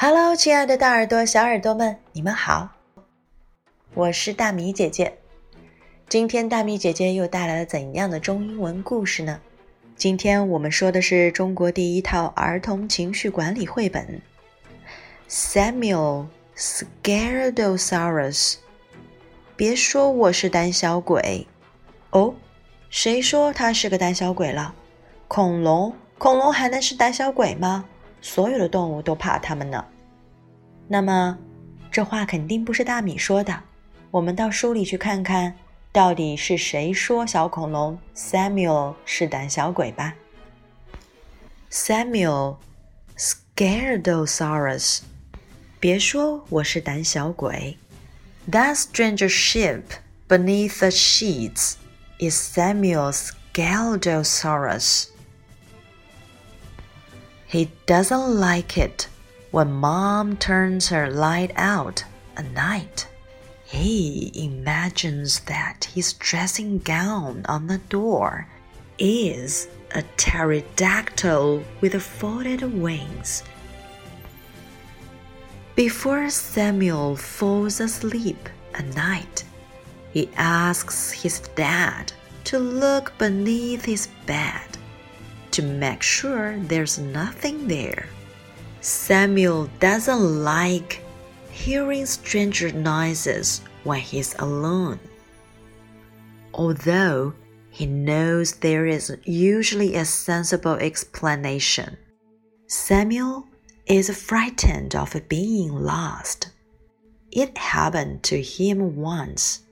Hello，亲爱的大耳朵、小耳朵们，你们好，我是大米姐姐。今天大米姐姐又带来了怎样的中英文故事呢？今天我们说的是中国第一套儿童情绪管理绘本《Samuel Scaredosaurus》。别说我是胆小鬼哦，谁说他是个胆小鬼了？恐龙，恐龙还能是胆小鬼吗？所有的动物都怕它们呢。那么，这话肯定不是大米说的。我们到书里去看看，到底是谁说小恐龙 Samuel 是胆小鬼吧？Samuel Scaredosaurus，别说我是胆小鬼。That stranger ship beneath the sheets is Samuel Scaredosaurus. He doesn't like it when mom turns her light out at night. He imagines that his dressing gown on the door is a pterodactyl with folded wings. Before Samuel falls asleep at night, he asks his dad to look beneath his bed to make sure there's nothing there. Samuel doesn't like hearing stranger noises when he's alone. Although he knows there is usually a sensible explanation, Samuel is frightened of being lost. It happened to him once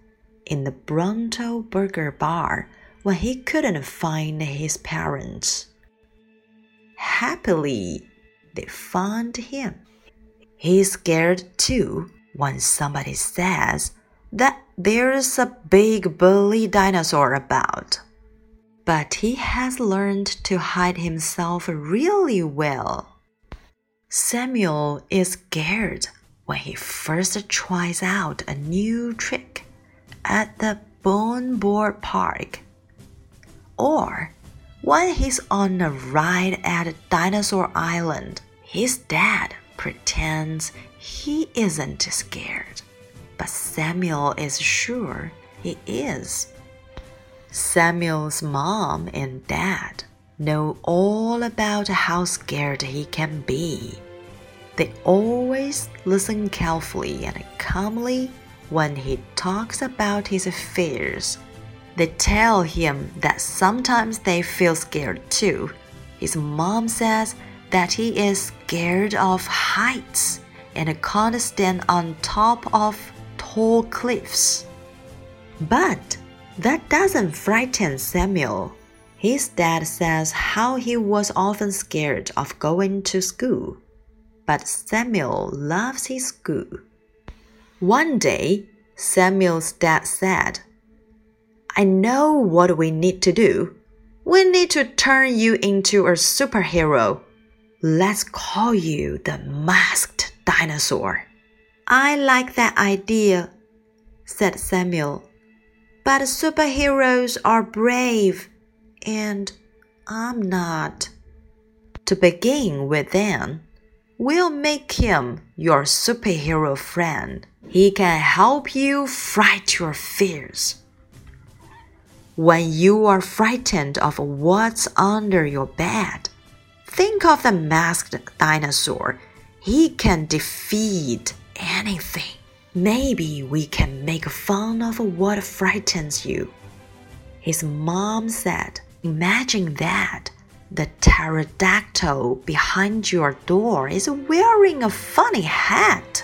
in the Bronto Burger Bar when he couldn't find his parents. Happily, they found him. He's scared too when somebody says that there's a big bully dinosaur about. But he has learned to hide himself really well. Samuel is scared when he first tries out a new trick at the Bone Board Park. Or when he's on a ride at Dinosaur Island, his dad pretends he isn't scared, but Samuel is sure he is. Samuel's mom and dad know all about how scared he can be. They always listen carefully and calmly when he talks about his fears they tell him that sometimes they feel scared too. His mom says that he is scared of heights and can't stand on top of tall cliffs. But that doesn't frighten Samuel. His dad says how he was often scared of going to school. But Samuel loves his school. One day, Samuel's dad said, I know what we need to do. We need to turn you into a superhero. Let's call you the masked dinosaur. I like that idea, said Samuel. But superheroes are brave, and I'm not. To begin with, then, we'll make him your superhero friend. He can help you fight your fears. When you are frightened of what's under your bed, think of the masked dinosaur. He can defeat anything. Maybe we can make fun of what frightens you. His mom said, Imagine that. The pterodactyl behind your door is wearing a funny hat.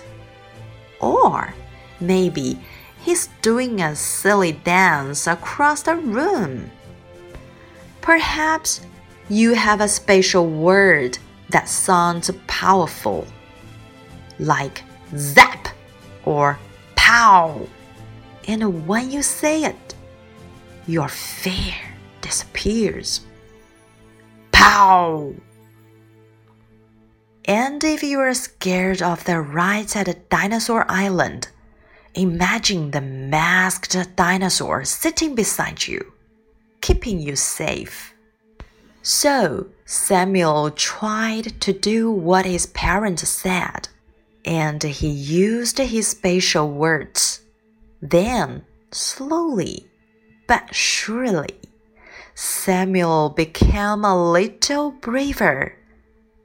Or maybe He's doing a silly dance across the room. Perhaps you have a special word that sounds powerful, like zap or pow. And when you say it, your fear disappears. Pow! And if you are scared of the rides at a Dinosaur Island, Imagine the masked dinosaur sitting beside you, keeping you safe. So Samuel tried to do what his parents said. and he used his special words. Then, slowly but surely, Samuel became a little braver,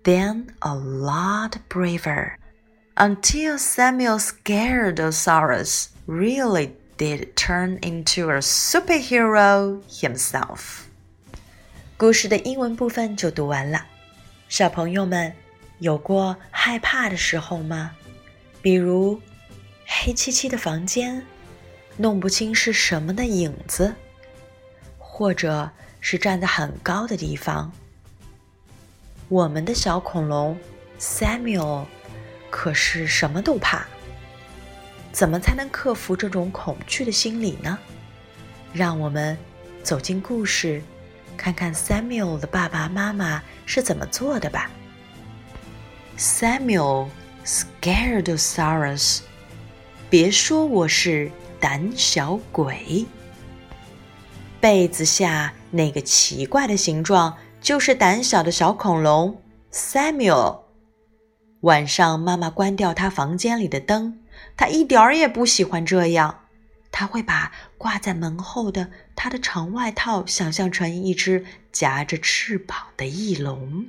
then a lot braver, until Samuel Scaredosaurus really did turn into a superhero himself. 故事的英文部分就读完了。小朋友们有过害怕的时候吗？比如黑漆漆的房间，弄不清是什么的影子，或者是站在很高的地方。我们的小恐龙 Samuel 可是什么都怕。怎么才能克服这种恐惧的心理呢？让我们走进故事。看看 Samuel 的爸爸妈妈是怎么做的吧。Samuel Scaredosaurus，别说我是胆小鬼。被子下那个奇怪的形状，就是胆小的小恐龙 Samuel。晚上妈妈关掉他房间里的灯，他一点儿也不喜欢这样。他会把挂在门后的他的长外套想象成一只夹着翅膀的翼龙。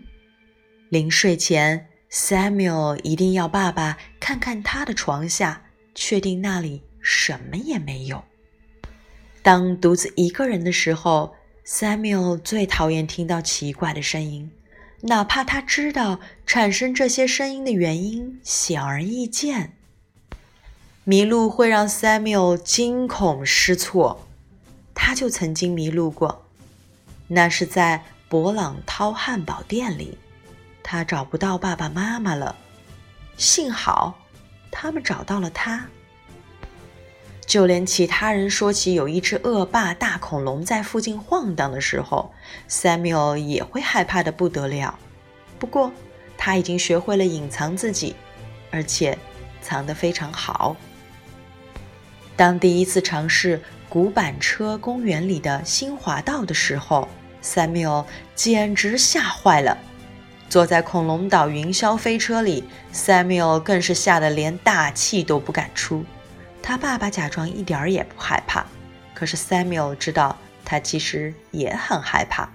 临睡前，Samuel 一定要爸爸看看他的床下，确定那里什么也没有。当独自一个人的时候，Samuel 最讨厌听到奇怪的声音，哪怕他知道产生这些声音的原因显而易见。迷路会让 Samuel 惊恐失措，他就曾经迷路过。那是在勃朗涛汉堡店里，他找不到爸爸妈妈了。幸好，他们找到了他。就连其他人说起有一只恶霸大恐龙在附近晃荡的时候，Samuel 也会害怕的不得了。不过，他已经学会了隐藏自己，而且藏得非常好。当第一次尝试古板车公园里的新滑道的时候，Samuel 简直吓坏了。坐在恐龙岛云霄飞车里，Samuel 更是吓得连大气都不敢出。他爸爸假装一点儿也不害怕，可是 Samuel 知道他其实也很害怕。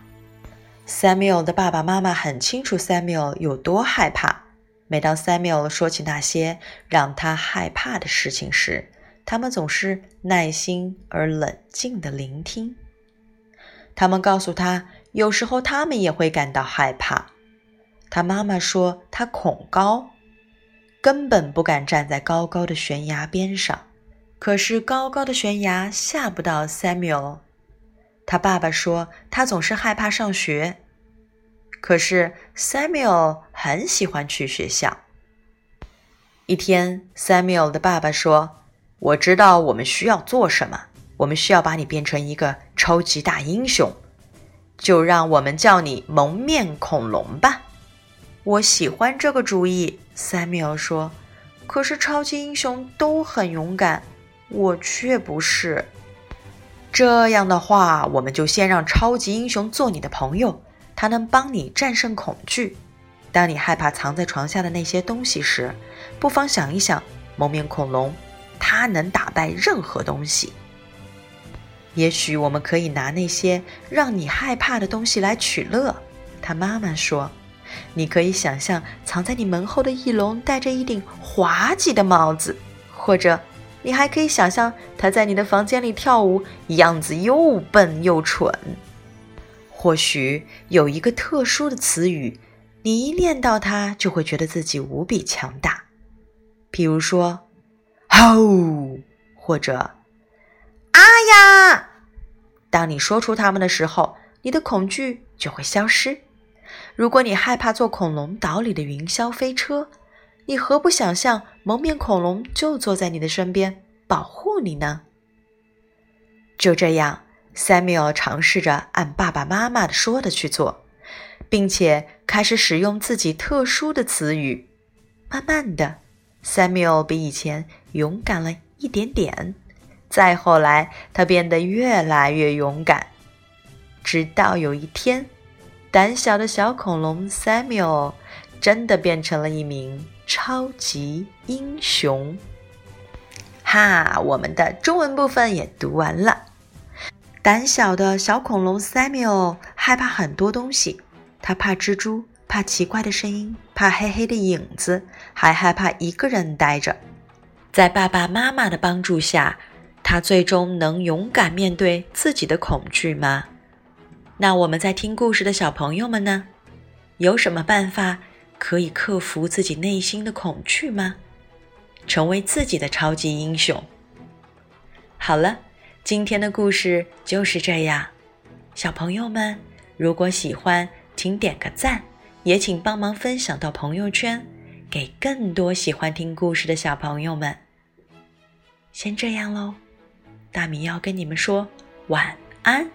Samuel 的爸爸妈妈很清楚 Samuel 有多害怕。每当 Samuel 说起那些让他害怕的事情时，他们总是耐心而冷静地聆听。他们告诉他，有时候他们也会感到害怕。他妈妈说他恐高，根本不敢站在高高的悬崖边上。可是高高的悬崖吓不到 Samuel。他爸爸说他总是害怕上学，可是 Samuel 很喜欢去学校。一天，Samuel 的爸爸说。我知道我们需要做什么。我们需要把你变成一个超级大英雄，就让我们叫你蒙面恐龙吧。我喜欢这个主意，Samuel 说。可是超级英雄都很勇敢，我却不是。这样的话，我们就先让超级英雄做你的朋友，他能帮你战胜恐惧。当你害怕藏在床下的那些东西时，不妨想一想蒙面恐龙。它能打败任何东西。也许我们可以拿那些让你害怕的东西来取乐。他妈妈说：“你可以想象藏在你门后的翼龙戴着一顶滑稽的帽子，或者你还可以想象它在你的房间里跳舞，样子又笨又蠢。或许有一个特殊的词语，你一念到它就会觉得自己无比强大。比如说。”吼，或者啊呀！当你说出它们的时候，你的恐惧就会消失。如果你害怕坐恐龙岛里的云霄飞车，你何不想象蒙面恐龙就坐在你的身边保护你呢？就这样，Samuel 尝试着按爸爸妈妈的说的去做，并且开始使用自己特殊的词语。慢慢的。Samuel 比以前勇敢了一点点，再后来，他变得越来越勇敢，直到有一天，胆小的小恐龙 Samuel 真的变成了一名超级英雄。哈，我们的中文部分也读完了。胆小的小恐龙 Samuel 害怕很多东西，他怕蜘蛛，怕奇怪的声音，怕黑黑的影子，还害怕一个人待着。在爸爸妈妈的帮助下，他最终能勇敢面对自己的恐惧吗？那我们在听故事的小朋友们呢？有什么办法可以克服自己内心的恐惧吗？成为自己的超级英雄。好了。今天的故事就是这样，小朋友们，如果喜欢，请点个赞，也请帮忙分享到朋友圈，给更多喜欢听故事的小朋友们。先这样喽，大米要跟你们说晚安。